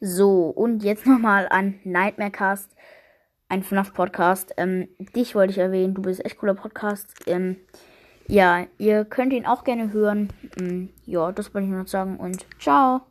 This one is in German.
So, und jetzt nochmal an Nightmarecast, ein FNAF-Podcast. Ähm, dich wollte ich erwähnen, du bist echt cooler Podcast. Ähm, ja, ihr könnt ihn auch gerne hören. Ähm, ja, das wollte ich noch sagen und ciao.